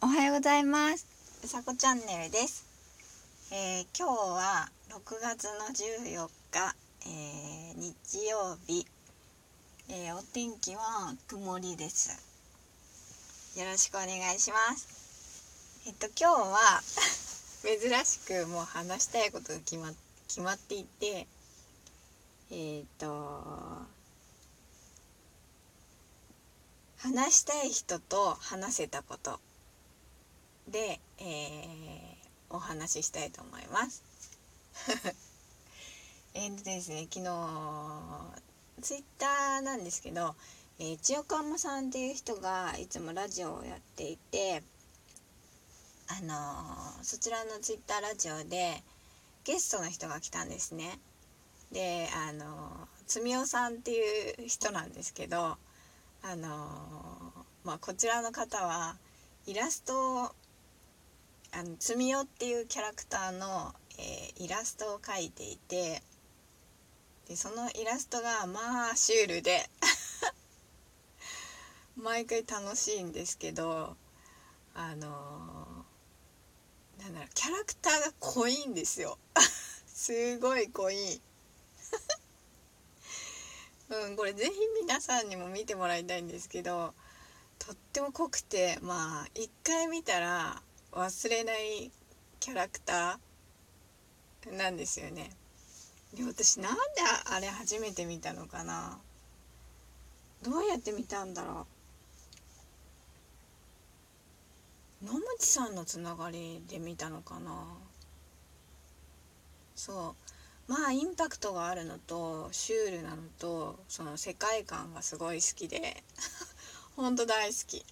おはようございます。うさこチャンネルです、えー、今日は6月の14日、えー、日曜日、えー、お天気は曇りです。よろしくお願いします。えっと今日は 珍しくもう話したいことが決ま決まっていてえっと話したい人と話せたこと。で、えー、お話ししたいと思います。えっとですね昨日ツイッターなんですけど、えー、千代鎌さんっていう人がいつもラジオをやっていてあのー、そちらのツイッターラジオでゲストの人が来たんですね。であのつみおさんっていう人なんですけどあのまあこちらの方はイラストをあのつみおっていうキャラクターの、えー、イラストを描いていてでそのイラストがまあシュールで 毎回楽しいんですけどあのー、なんだろうキャラクターが濃いんですよ。すごい濃い。うんこれ是非皆さんにも見てもらいたいんですけどとっても濃くてまあ一回見たら忘れないキャラクターなんですよね。で私なんであれ初めて見たのかな。どうやって見たんだろう。野口さんのつながりで見たのかな。そう。まあインパクトがあるのとシュールなのとその世界観がすごい好きで。ほんと大好き。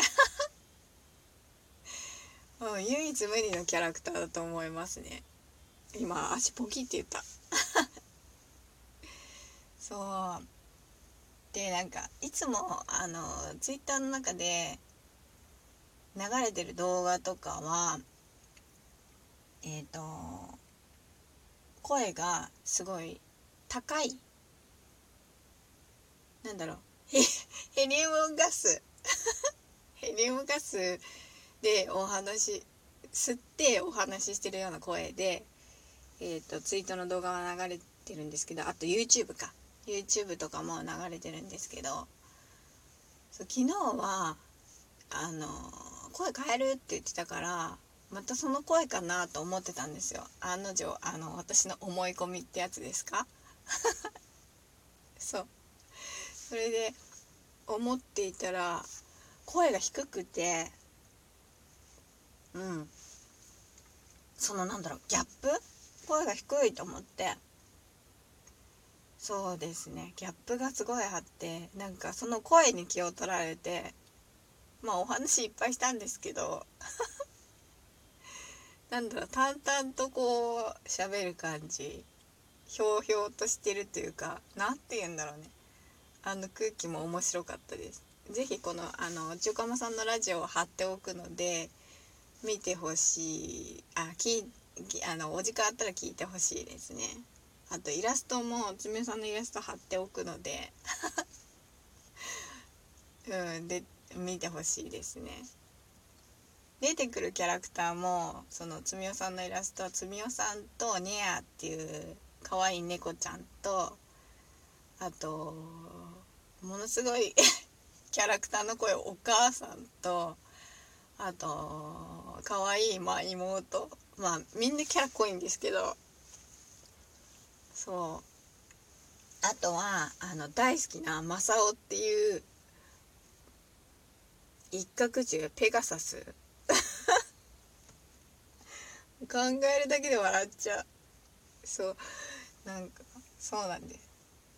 うん、唯一無二のキャラクターだと思いますね。今足ポキって言った。そう。でなんかいつもあのツイッターの中で流れてる動画とかはえっ、ー、と声がすごい高い。なんだろう。ヘリウムガス。ヘリウムガスでお話吸ってお話ししてるような声で、えーと、ツイートの動画は流れてるんですけどあと YouTube か。YouTube とかも流れてるんですけどそう昨日はあの声変えるって言ってたからまたその声かなと思ってたんですよ。案の定あの私の思い込みってやつですか？そう。それで思っていたら声が低くてうん。そのなんだろうギャップ？声が低いと思って。そうですね。ギャップがすごいあってなんかその声に気を取られてまあお話いっぱいしたんですけど。なんだろう淡々とこう喋る感じ。ひょうひょうとしてるというか何て言うんだろうね。あの空気も面白かったです。是非このあの中華さんのラジオを貼っておくので見てほしい。あきあのお時間あったら聞いてほしいですね。あとイラストもつめさんのイラスト貼っておくので。うんで見てほしいですね。出てくるキャラクターもそのつみおさんのイラストはつみおさんとニアっていう可愛い猫ちゃんとあとものすごい キャラクターの声お母さんとあと可愛いまあ妹。まあみんなキャラ濃いんですけど。そう。あとはあの大好きなマサオっていう一角獣ペガサス。考えるだけで笑っちゃう。そう。なんかそうなんです。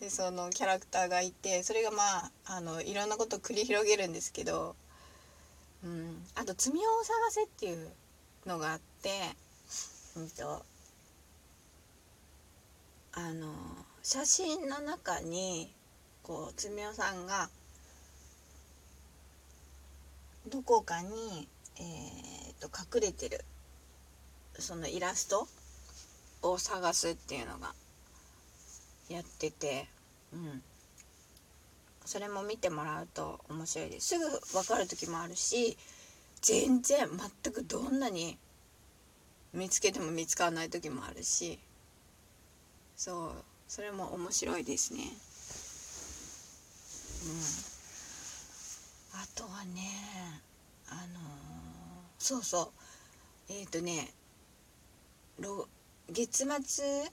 でそのキャラクターがいてそれがまああのいろんなことを繰り広げるんですけど。うん、あと「罪を探せ」っていうのがあって、うんと、あの写真の中にこう罪夫さんがどこかに、えーと、隠れてるそのイラストを探すっていうのがやってて、うん、それも見てもらうと面白いです。すぐ分かる時もあるし全然全くどんなに見つけても見つからない時もあるしそうそれも面白いですね。うん。あとはねあのー、そうそう。えっ、ー、とね月末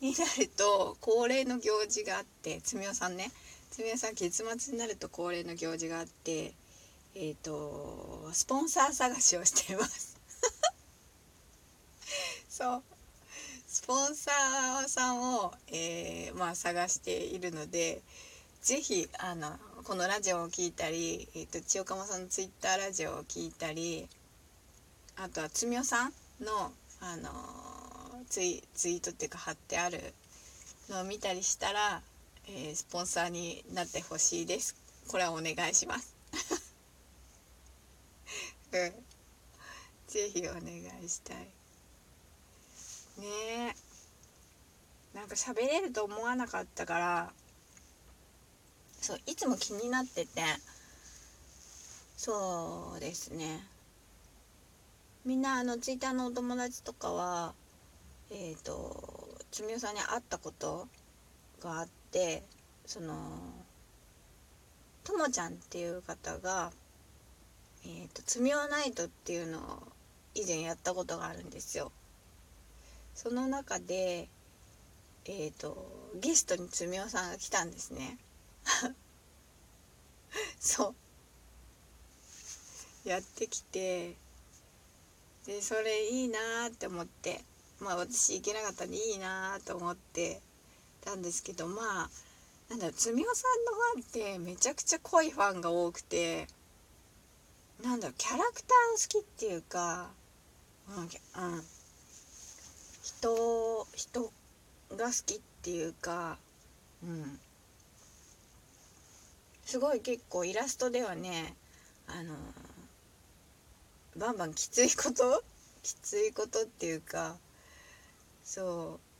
になると恒例の行事があってつみおさんね。つみおさん月末になると恒例の行事があってえっ、ー、とスポンサー探しをしています。そう。スポンサーさんを、えー、まあ、探しているので是非あのこのラジオを聴いたり、えーと、千代鎌さんのツイッターラジオを聴いたりあとはつみおさんの、あのツイツイートっていうか貼ってあるのを見たりしたら、えー、スポンサーになってほしいです。これはお願いします。うん。ぜひお願いしたい。ねえ。なんか喋れると思わなかったからそういつも気になっててそうですねみんなあのツイッターのお友達とかはえっ、ー、とつみおさんに会ったことがあってそのともちゃんっていう方がえ、ー、とつみおナイトっていうのを以前やったことがあるんですよ。その中でえ、ー、とゲストにつみおさんが来たんですね。そう。やってきてでそれいいなって思ってまあ私行けなかったんでいいなと思ってたんですけどまあなんだろうつみおさんのファンってめちゃくちゃ濃いファンが多くてなんだろうキャラクター好きっていうかうん、うん、人人が好きっていうかうん。すごい結構イラストではねあのバンバンきついこときついことっていうかそう。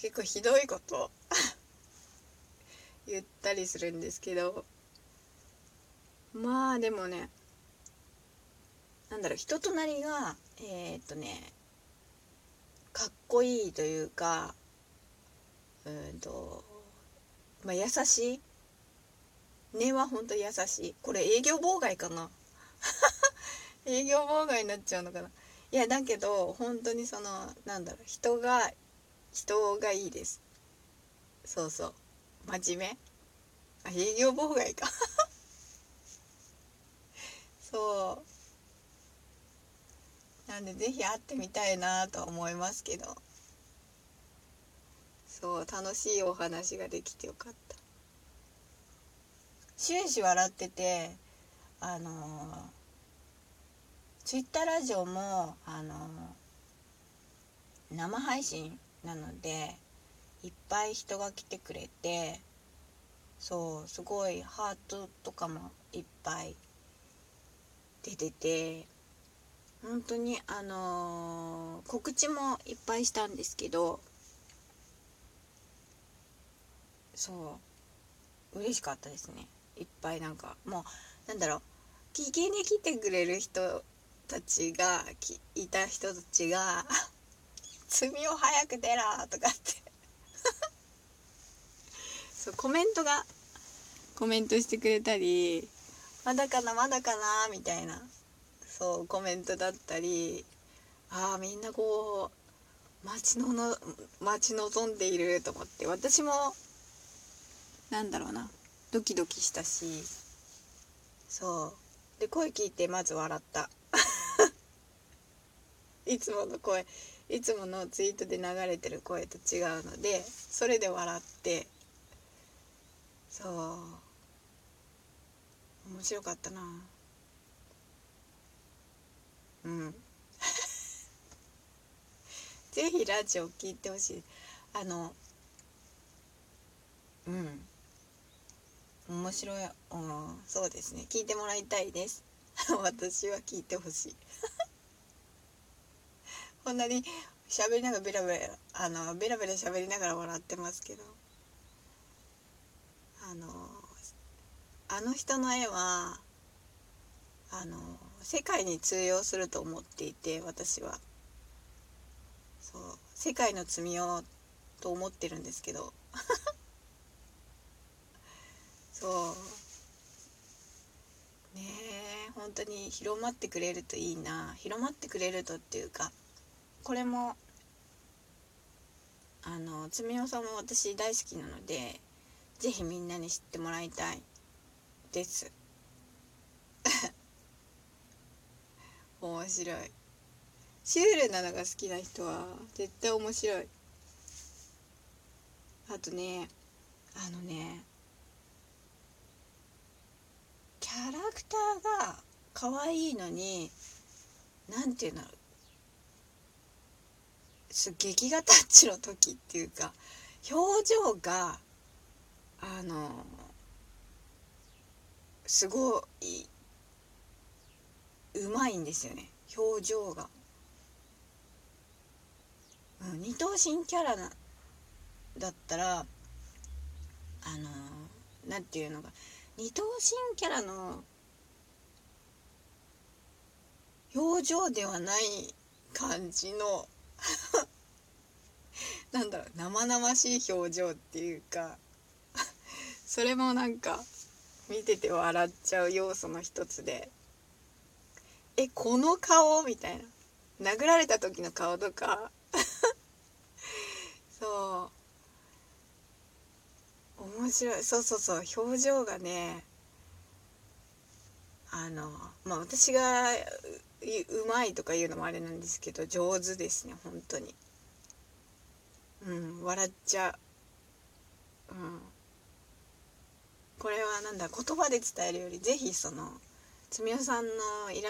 結構ひどいこと。言ったりするんですけど。まあでもねなんだろう人となりがえー、っとねかっこいいというかうんとまあ優しい。根はほんと優しい。これ営業妨害かな。営業妨害になっちゃうのかな。いやだけど本当にそのなんだろう人が人がいいです。そうそう。真面目？あ営業妨害か。そう。なんで是非会ってみたいなと思いますけど。そう楽しいお話ができてよかった。終始笑っててあのツイッターラジオもあの生配信なのでいっぱい人が来てくれてそうすごいハートとかもいっぱい出てて本当にあのー、告知もいっぱいしたんですけどそう嬉しかったですね。いっぱいなんかもうなんだろう聞きに来てくれる人たちがいた人たちが「罪を早く出ろ!」とかって。そうコメントがコメントしてくれたり「まだかなまだかな」みたいな。そうコメントだったり。ああみんなこう待ちのの待ち望んでいると思って。私もなんだろうな。ドキドキしたし。そう。で声聞いてまず笑った。いつもの声。いつものツイートで流れてる声と違うのでそれで笑ってそう。面白かったな。うん。ぜひラジオ聞いてほしい。あのうん。面白い、うん、そうですね。聞いてもらいたいです。私は聞いてほしい。こんなに喋りながらベラベラあのベラベラ喋りながら笑ってますけど。あのあの人の絵はあの世界に通用すると思っていて私は。そう世界の罪をと思ってるんですけど。そう。ねえ本当に広まってくれるといいな。広まってくれるとっていうか。これもあのつみおさんも私大好きなので是非みんなに知ってもらいたい。です。面白い。シュールなのが好きな人は絶対面白い。あとねあのねキャラクターが可愛いのに何て言うんだろう。劇画タッチの時っていうか表情があのすごいうまいんですよね。表情が、うん、二頭身キャラなだったらあの何て言うのか二頭身キャラの表情ではない感じの なんだろう生々しい表情っていうか それもなんか見てて笑っちゃう要素の一つでえこの顔？みたいな。殴られた時の顔とか。そう。面白い。そうそうそう。表情がねあのまあ私がうまいとか言うのもあれなんですけど上手ですね本当に。うん笑っちゃう。うん。これはなんだ言葉で伝えるより是非そのつみおさんのイラ